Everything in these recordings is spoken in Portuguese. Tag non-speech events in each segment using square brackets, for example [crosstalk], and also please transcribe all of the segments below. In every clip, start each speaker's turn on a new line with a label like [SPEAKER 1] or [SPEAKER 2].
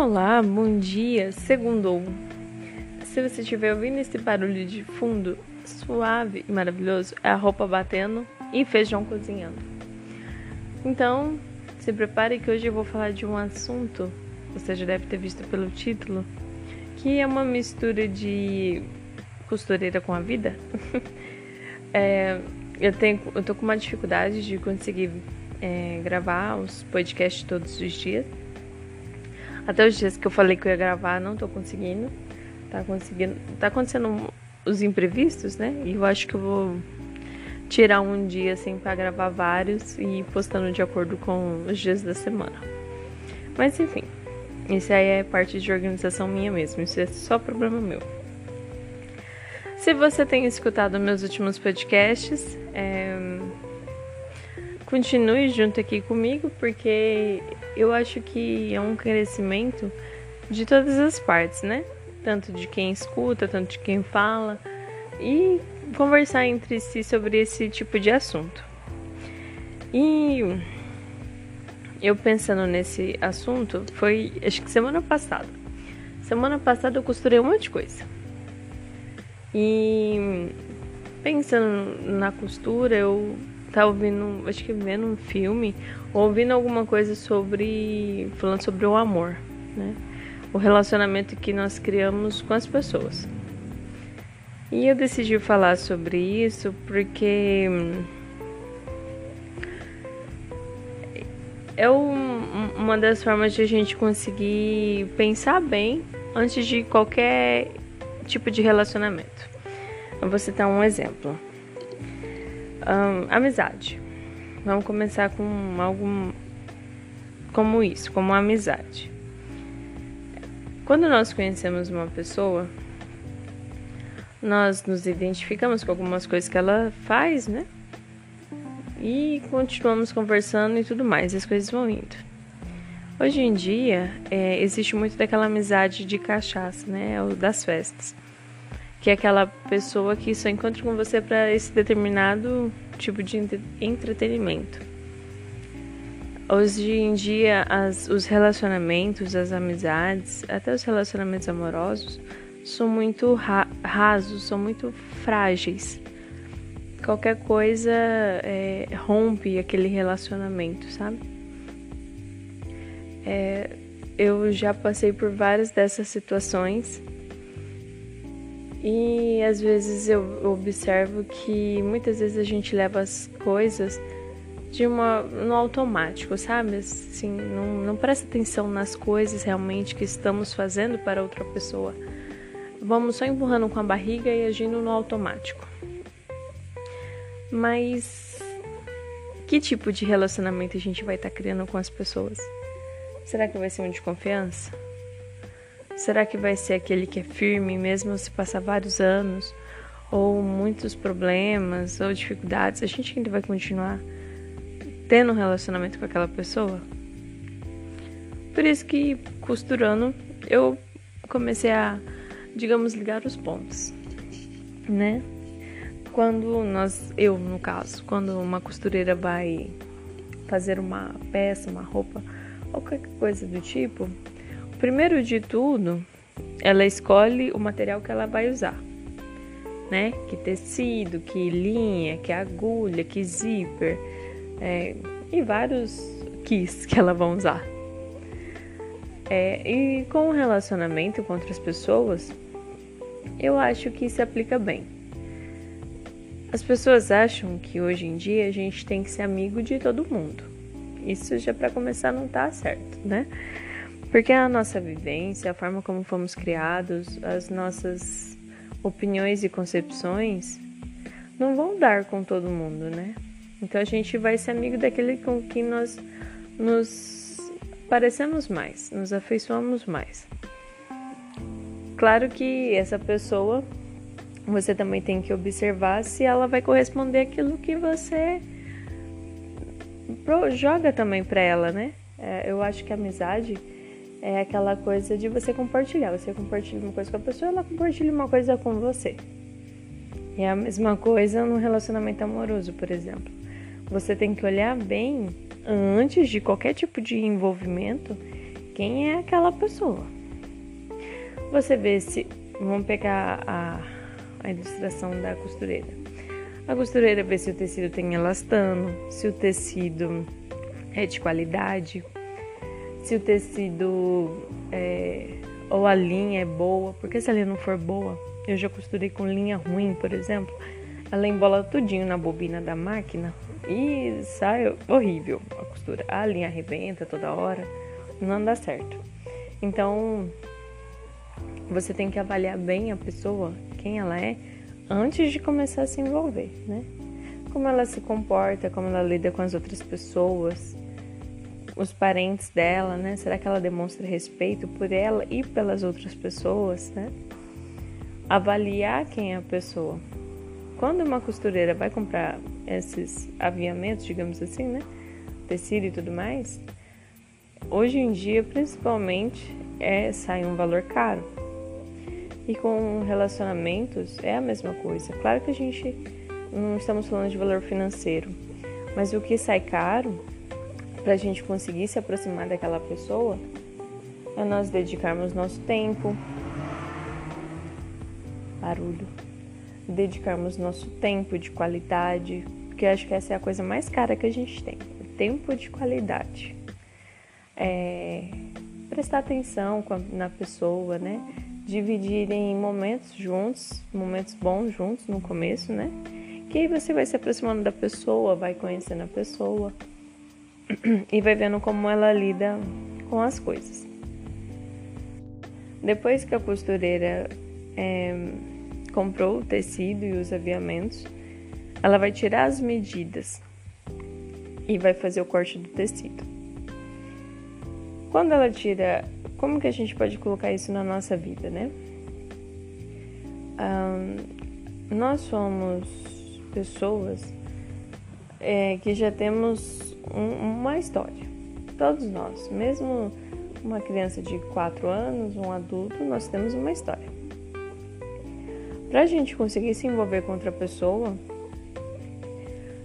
[SPEAKER 1] Olá, bom dia, segundou. Se você estiver ouvindo esse barulho de fundo suave e maravilhoso, é a roupa batendo e feijão cozinhando. Então, se prepare que hoje eu vou falar de um assunto, você já deve ter visto pelo título, que é uma mistura de costureira com a vida. [laughs] é, eu, tenho, eu tô com uma dificuldade de conseguir é, gravar os podcasts todos os dias até os dias que eu falei que eu ia gravar, não tô conseguindo. Tá conseguindo. Tá acontecendo os imprevistos, né? E eu acho que eu vou tirar um dia assim para gravar vários e postando de acordo com os dias da semana. Mas enfim, isso aí é parte de organização minha mesmo, isso é só problema meu. Se você tem escutado meus últimos podcasts, é... continue junto aqui comigo, porque eu acho que é um crescimento de todas as partes, né? Tanto de quem escuta, tanto de quem fala e conversar entre si sobre esse tipo de assunto. E eu pensando nesse assunto foi acho que semana passada. Semana passada eu costurei um monte de coisa. E pensando na costura, eu tá ouvindo, acho que vendo um filme, ou ouvindo alguma coisa sobre. falando sobre o amor, né? O relacionamento que nós criamos com as pessoas. E eu decidi falar sobre isso porque. É um, uma das formas de a gente conseguir pensar bem antes de qualquer tipo de relacionamento. Eu vou citar um exemplo. Um, amizade. Vamos começar com algo como isso, como amizade. Quando nós conhecemos uma pessoa, nós nos identificamos com algumas coisas que ela faz, né? E continuamos conversando e tudo mais, as coisas vão indo. Hoje em dia, é, existe muito daquela amizade de cachaça, né? Ou das festas que é aquela pessoa que só encontra com você para esse determinado tipo de entretenimento. Hoje em dia, as, os relacionamentos, as amizades, até os relacionamentos amorosos, são muito ra rasos, são muito frágeis. Qualquer coisa é, rompe aquele relacionamento, sabe? É, eu já passei por várias dessas situações e às vezes eu observo que muitas vezes a gente leva as coisas de uma no automático, sabe? Assim, não, não presta atenção nas coisas realmente que estamos fazendo para outra pessoa. Vamos só empurrando com a barriga e agindo no automático. Mas que tipo de relacionamento a gente vai estar tá criando com as pessoas? Será que vai ser um de confiança? Será que vai ser aquele que é firme mesmo se passar vários anos ou muitos problemas ou dificuldades? A gente ainda vai continuar tendo um relacionamento com aquela pessoa? Por isso que costurando eu comecei a, digamos, ligar os pontos, né? Quando nós, eu no caso, quando uma costureira vai fazer uma peça, uma roupa ou qualquer coisa do tipo, Primeiro de tudo, ela escolhe o material que ela vai usar, né? Que tecido, que linha, que agulha, que zíper é, e vários kits que ela vai usar. É, e com o relacionamento com outras pessoas, eu acho que se aplica bem. As pessoas acham que hoje em dia a gente tem que ser amigo de todo mundo. Isso já para começar não tá certo, né? Porque a nossa vivência, a forma como fomos criados, as nossas opiniões e concepções não vão dar com todo mundo, né? Então a gente vai ser amigo daquele com quem nós nos parecemos mais, nos afeiçoamos mais. Claro que essa pessoa você também tem que observar se ela vai corresponder aquilo que você joga também para ela, né? É, eu acho que a amizade é aquela coisa de você compartilhar. Você compartilha uma coisa com a pessoa, ela compartilha uma coisa com você. É a mesma coisa no relacionamento amoroso, por exemplo. Você tem que olhar bem antes de qualquer tipo de envolvimento quem é aquela pessoa. Você vê se. Vamos pegar a, a ilustração da costureira. A costureira vê se o tecido tem elastano, se o tecido é de qualidade, se o tecido é, ou a linha é boa, porque se a linha não for boa, eu já costurei com linha ruim, por exemplo, ela embola tudinho na bobina da máquina e sai horrível a costura. A linha arrebenta toda hora, não dá certo. Então, você tem que avaliar bem a pessoa, quem ela é, antes de começar a se envolver, né? Como ela se comporta, como ela lida com as outras pessoas, os parentes dela, né? Será que ela demonstra respeito por ela e pelas outras pessoas, né? Avaliar quem é a pessoa. Quando uma costureira vai comprar esses aviamentos, digamos assim, né? Tecido e tudo mais, hoje em dia, principalmente, é sai um valor caro. E com relacionamentos é a mesma coisa. Claro que a gente não estamos falando de valor financeiro, mas o que sai caro para a gente conseguir se aproximar daquela pessoa é nós dedicarmos nosso tempo, barulho, dedicarmos nosso tempo de qualidade, porque eu acho que essa é a coisa mais cara que a gente tem, tempo de qualidade. É, prestar atenção na pessoa, né? Dividir em momentos juntos, momentos bons juntos no começo, né? Que aí você vai se aproximando da pessoa, vai conhecendo a pessoa [clears throat] e vai vendo como ela lida com as coisas. Depois que a costureira é, comprou o tecido e os aviamentos, ela vai tirar as medidas e vai fazer o corte do tecido. Quando ela tira, como que a gente pode colocar isso na nossa vida, né? Um, nós somos pessoas é, que já temos um, uma história. Todos nós, mesmo uma criança de 4 anos, um adulto, nós temos uma história. Para a gente conseguir se envolver com outra pessoa,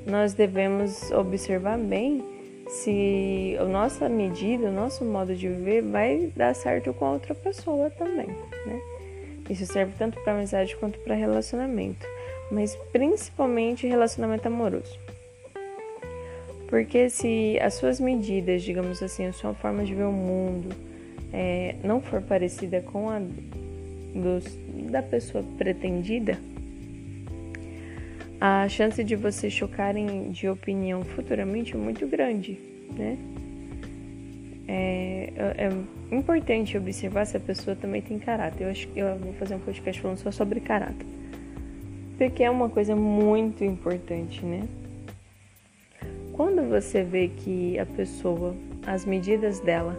[SPEAKER 1] nós devemos observar bem se a nossa medida, o nosso modo de viver vai dar certo com a outra pessoa também, né? Isso serve tanto para amizade quanto para relacionamento, mas principalmente relacionamento amoroso. Porque se as suas medidas, digamos assim, a sua forma de ver o mundo é, não for parecida com a dos, da pessoa pretendida, a chance de vocês chocarem de opinião futuramente é muito grande, né? É, é, importante observar se a pessoa também tem caráter. Eu acho que eu vou fazer um podcast falando só sobre caráter, porque é uma coisa muito importante, né? Quando você vê que a pessoa, as medidas dela,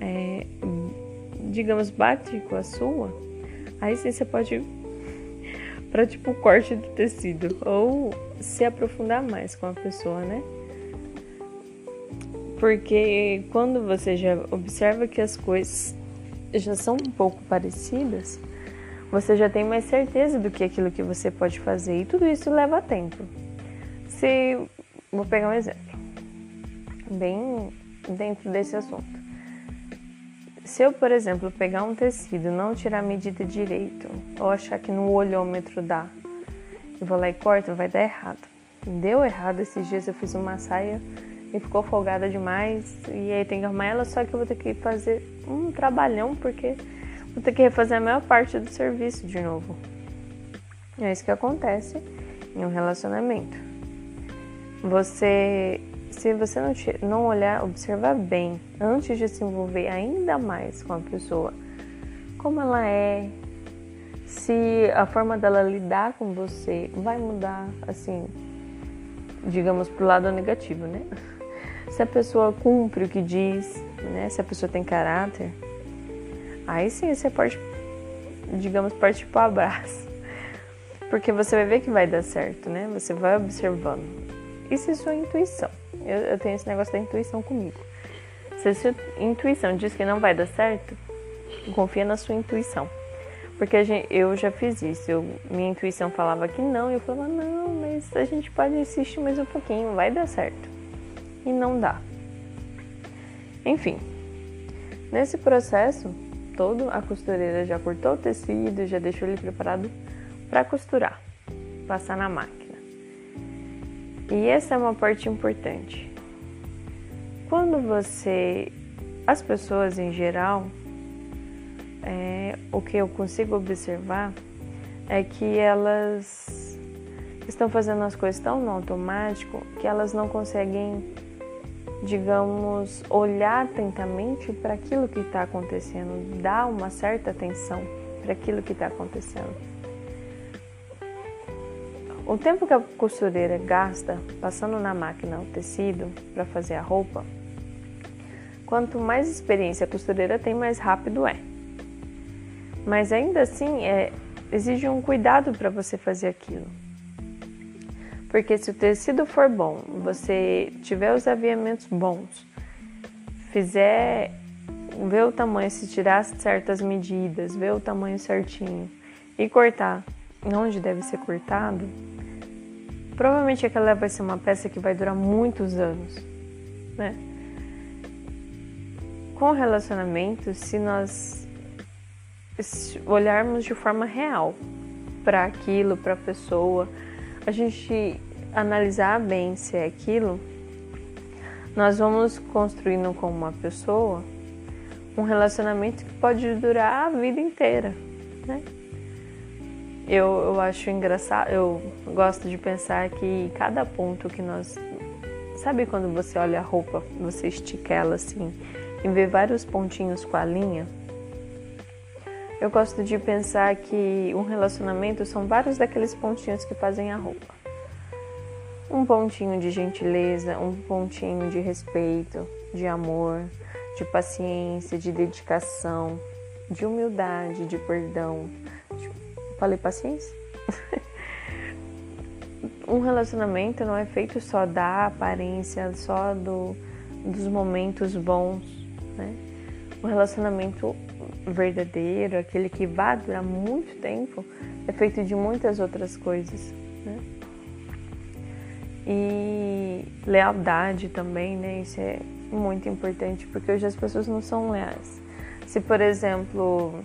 [SPEAKER 1] é, digamos, bate com a sua, aí sim você pode [laughs] para tipo o corte do tecido ou se aprofundar mais com a pessoa, né? Porque quando você já observa que as coisas já são um pouco parecidas, você já tem mais certeza do que aquilo que você pode fazer e tudo isso leva tempo. Se Vou pegar um exemplo, bem dentro desse assunto. Se eu, por exemplo, pegar um tecido, não tirar a medida direito, ou achar que no olhômetro dá, e vou lá e corto, vai dar errado. Deu errado esses dias, eu fiz uma saia e ficou folgada demais, e aí tem que arrumar ela, só que eu vou ter que fazer um trabalhão, porque vou ter que refazer a maior parte do serviço de novo. É isso que acontece em um relacionamento. Você, se você não, te, não olhar, observar bem antes de se envolver ainda mais com a pessoa, como ela é, se a forma dela lidar com você vai mudar, assim, digamos pro lado negativo, né? Se a pessoa cumpre o que diz, né? Se a pessoa tem caráter, aí sim você pode, digamos, partir pro abraço. Porque você vai ver que vai dar certo, né? Você vai observando. Isso é sua intuição. Eu, eu tenho esse negócio da intuição comigo. Se a sua intuição diz que não vai dar certo, confia na sua intuição. Porque gente, eu já fiz isso. Eu, minha intuição falava que não, e eu falava, não, mas a gente pode insistir mais um pouquinho, vai dar certo. E não dá. Enfim, Nesse processo todo, a costureira já cortou o tecido, já deixou ele preparado para costurar, passar na máquina. E essa é uma parte importante. Quando você, as pessoas em geral, é, o que eu consigo observar é que elas estão fazendo as coisas tão no automático que elas não conseguem, digamos, olhar atentamente para aquilo que está acontecendo, dar uma certa atenção para aquilo que está acontecendo. O tempo que a costureira gasta passando na máquina o tecido para fazer a roupa, quanto mais experiência a costureira tem, mais rápido é. Mas ainda assim, é, exige um cuidado para você fazer aquilo. Porque se o tecido for bom, você tiver os aviamentos bons, fizer ver o tamanho, se tirar certas medidas, ver o tamanho certinho e cortar onde deve ser cortado, provavelmente aquela vai ser uma peça que vai durar muitos anos, né? Com relacionamento, se nós olharmos de forma real para aquilo, para a pessoa, a gente analisar bem se é aquilo, nós vamos construindo com uma pessoa um relacionamento que pode durar a vida inteira, né? Eu, eu acho engraçado, eu gosto de pensar que cada ponto que nós. Sabe quando você olha a roupa, você estica ela assim e vê vários pontinhos com a linha? Eu gosto de pensar que um relacionamento são vários daqueles pontinhos que fazem a roupa. Um pontinho de gentileza, um pontinho de respeito, de amor, de paciência, de dedicação, de humildade, de perdão. Falei paciência? um relacionamento não é feito só da aparência, só do, dos momentos bons, né? Um relacionamento verdadeiro, aquele que vai durar muito tempo, é feito de muitas outras coisas, né? E lealdade também, né? Isso é muito importante, porque hoje as pessoas não são leais. Se, por exemplo,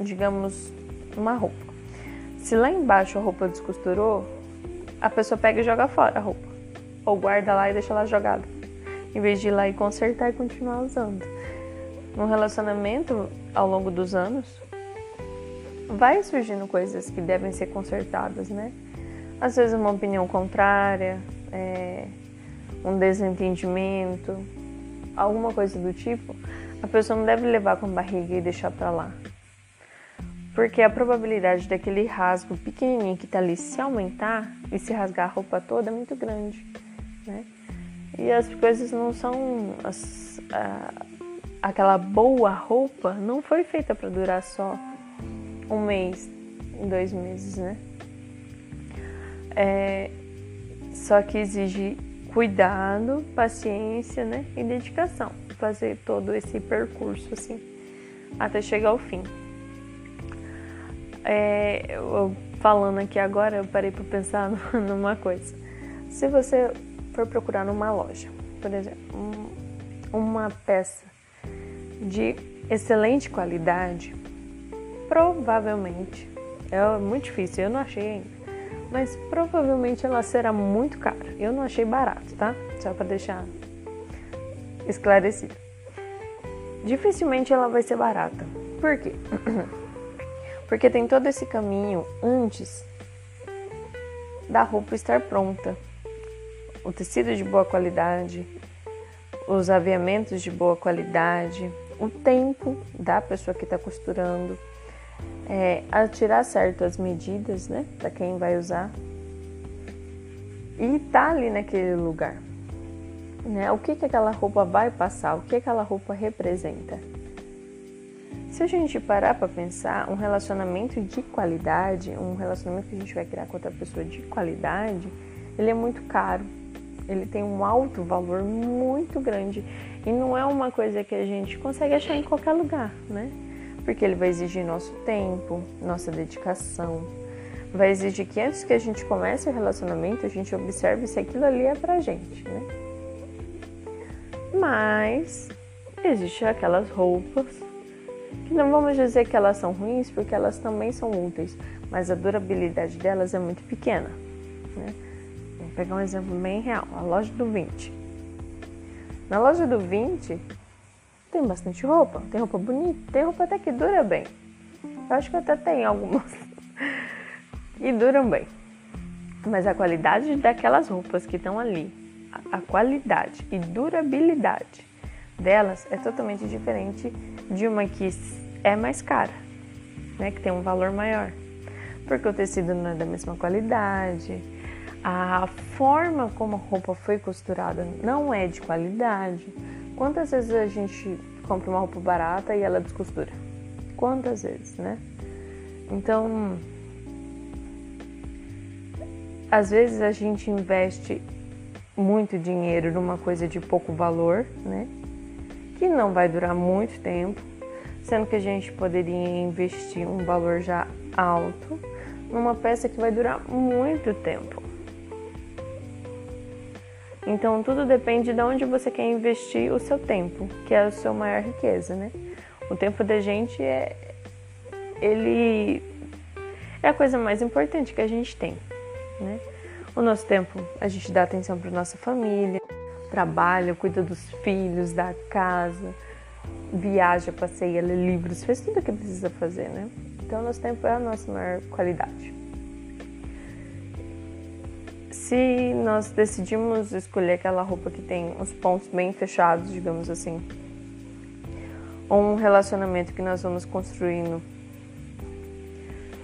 [SPEAKER 1] digamos, uma roupa. Se lá embaixo a roupa descosturou, a pessoa pega e joga fora a roupa. Ou guarda lá e deixa lá jogada. Em vez de ir lá e consertar e continuar usando. Num relacionamento, ao longo dos anos, vai surgindo coisas que devem ser consertadas, né? Às vezes uma opinião contrária, é, um desentendimento, alguma coisa do tipo, a pessoa não deve levar com barriga e deixar para lá. Porque a probabilidade daquele rasgo pequenininho que tá ali se aumentar e se rasgar a roupa toda é muito grande, né? E as coisas não são as, a, aquela boa roupa não foi feita para durar só um mês, dois meses, né? É, só que exige cuidado, paciência, né? E dedicação. Fazer todo esse percurso assim até chegar ao fim. É, eu, falando aqui agora, eu parei para pensar [laughs] numa coisa. Se você for procurar numa loja, por exemplo, um, uma peça de excelente qualidade, provavelmente, é muito difícil, eu não achei ainda, mas provavelmente ela será muito cara. Eu não achei barato, tá? Só para deixar esclarecido. Dificilmente ela vai ser barata. Por quê? [clears throat] Porque tem todo esse caminho antes da roupa estar pronta. O tecido de boa qualidade, os aviamentos de boa qualidade, o tempo da pessoa que está costurando, é, a tirar certas medidas, né, para quem vai usar e tá ali naquele lugar, né? O que que aquela roupa vai passar? O que aquela roupa representa? Se a gente parar para pensar, um relacionamento de qualidade, um relacionamento que a gente vai criar com outra pessoa de qualidade, ele é muito caro. Ele tem um alto valor muito grande e não é uma coisa que a gente consegue achar em qualquer lugar, né? Porque ele vai exigir nosso tempo, nossa dedicação. Vai exigir que antes que a gente comece o relacionamento, a gente observe se aquilo ali é pra gente, né? Mas existem aquelas roupas que não vamos dizer que elas são ruins, porque elas também são úteis, mas a durabilidade delas é muito pequena. Né? Vou pegar um exemplo bem real: a loja do 20. Na loja do 20 tem bastante roupa, tem roupa bonita, tem roupa até que dura bem. Eu acho que até tem algumas [laughs] e duram bem. Mas a qualidade daquelas roupas que estão ali, a qualidade e durabilidade delas é totalmente diferente de uma que é mais cara, né, que tem um valor maior. Porque o tecido não é da mesma qualidade, a forma como a roupa foi costurada não é de qualidade. Quantas vezes a gente compra uma roupa barata e ela descostura? Quantas vezes, né? Então, às vezes a gente investe muito dinheiro numa coisa de pouco valor, né? Que não vai durar muito tempo, sendo que a gente poderia investir um valor já alto numa peça que vai durar muito tempo. Então tudo depende de onde você quer investir o seu tempo, que é a sua maior riqueza, né? O tempo da gente é ele é a coisa mais importante que a gente tem, né? O nosso tempo a gente dá atenção para nossa família, trabalha, cuida dos filhos, da casa, viaja, passeia, lê livros, faz tudo o que precisa fazer, né? Então, nosso tempo é a nossa maior qualidade. Se nós decidimos escolher aquela roupa que tem os pontos bem fechados, digamos assim, ou um relacionamento que nós vamos construindo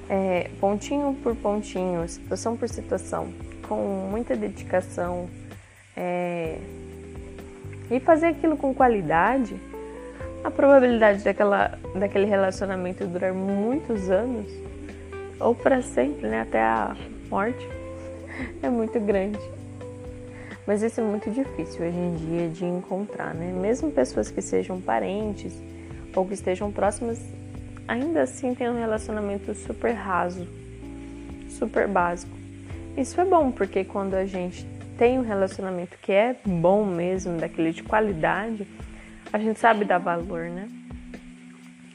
[SPEAKER 1] é, pontinho por pontinho, situação por situação, com muita dedicação é, e fazer aquilo com qualidade, a probabilidade daquela, daquele relacionamento durar muitos anos ou para sempre, né, até a morte, [laughs] é muito grande. Mas isso é muito difícil hoje em dia de encontrar, né? Mesmo pessoas que sejam parentes ou que estejam próximas, ainda assim tem um relacionamento super raso, super básico. Isso é bom, porque quando a gente tem um relacionamento que é bom mesmo, daquele de qualidade, a gente sabe dar valor, né?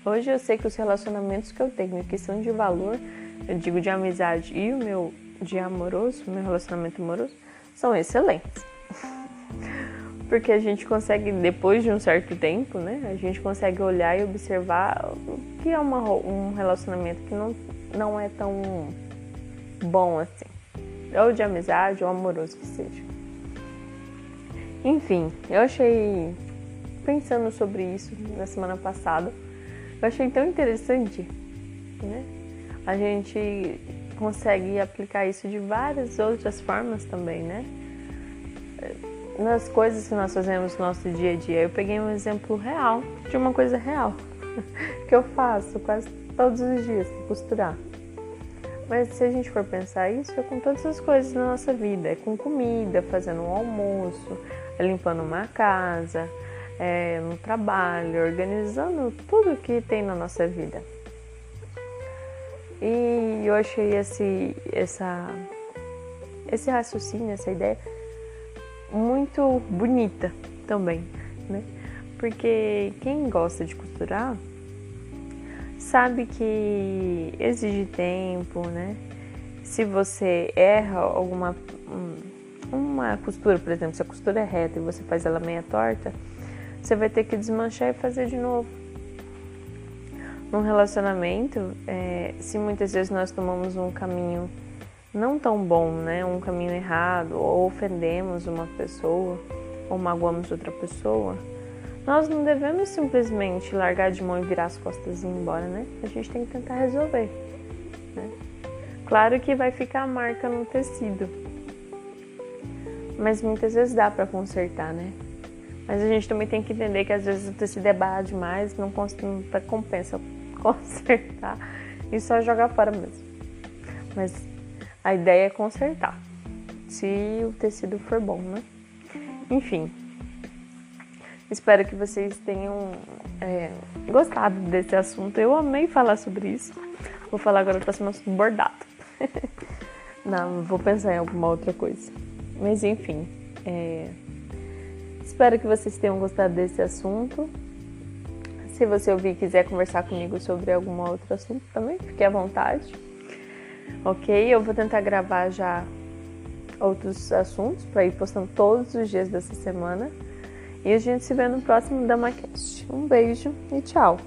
[SPEAKER 1] Hoje eu sei que os relacionamentos que eu tenho que são de valor, eu digo de amizade e o meu de amoroso, meu relacionamento amoroso, são excelentes. [laughs] Porque a gente consegue, depois de um certo tempo, né? A gente consegue olhar e observar o que é uma, um relacionamento que não, não é tão bom assim ou de amizade ou amoroso que seja. Enfim, eu achei, pensando sobre isso na semana passada, eu achei tão interessante, né? A gente consegue aplicar isso de várias outras formas também, né? Nas coisas que nós fazemos no nosso dia a dia. Eu peguei um exemplo real, de uma coisa real, [laughs] que eu faço quase todos os dias, costurar. Mas se a gente for pensar isso, é com todas as coisas na nossa vida. É com comida, fazendo um almoço, é limpando uma casa, é no trabalho, organizando tudo que tem na nossa vida. E eu achei esse, essa, esse raciocínio, essa ideia muito bonita também, né? Porque quem gosta de costurar sabe que exige tempo, né? Se você erra alguma uma costura, por exemplo, se a costura é reta e você faz ela meia torta, você vai ter que desmanchar e fazer de novo. Num relacionamento, é, se muitas vezes nós tomamos um caminho não tão bom, né, um caminho errado, ou ofendemos uma pessoa, ou magoamos outra pessoa, nós não devemos simplesmente largar de mão e virar as costas e ir embora, né? A gente tem que tentar resolver. Né? Claro que vai ficar a marca no tecido, mas muitas vezes dá para consertar, né? Mas a gente também tem que entender que às vezes o tecido é barato demais, não, não compensa [laughs] consertar e só jogar fora mesmo. Mas a ideia é consertar, se o tecido for bom, né? Enfim, Espero que vocês tenham é, gostado desse assunto. Eu amei falar sobre isso. Vou falar agora o próximo assunto bordado. [laughs] Não, vou pensar em alguma outra coisa. Mas enfim, é... espero que vocês tenham gostado desse assunto. Se você ouvir e quiser conversar comigo sobre algum outro assunto também, fique à vontade. Ok? Eu vou tentar gravar já outros assuntos para ir postando todos os dias dessa semana. E a gente se vê no próximo da Maquete. Um beijo e tchau!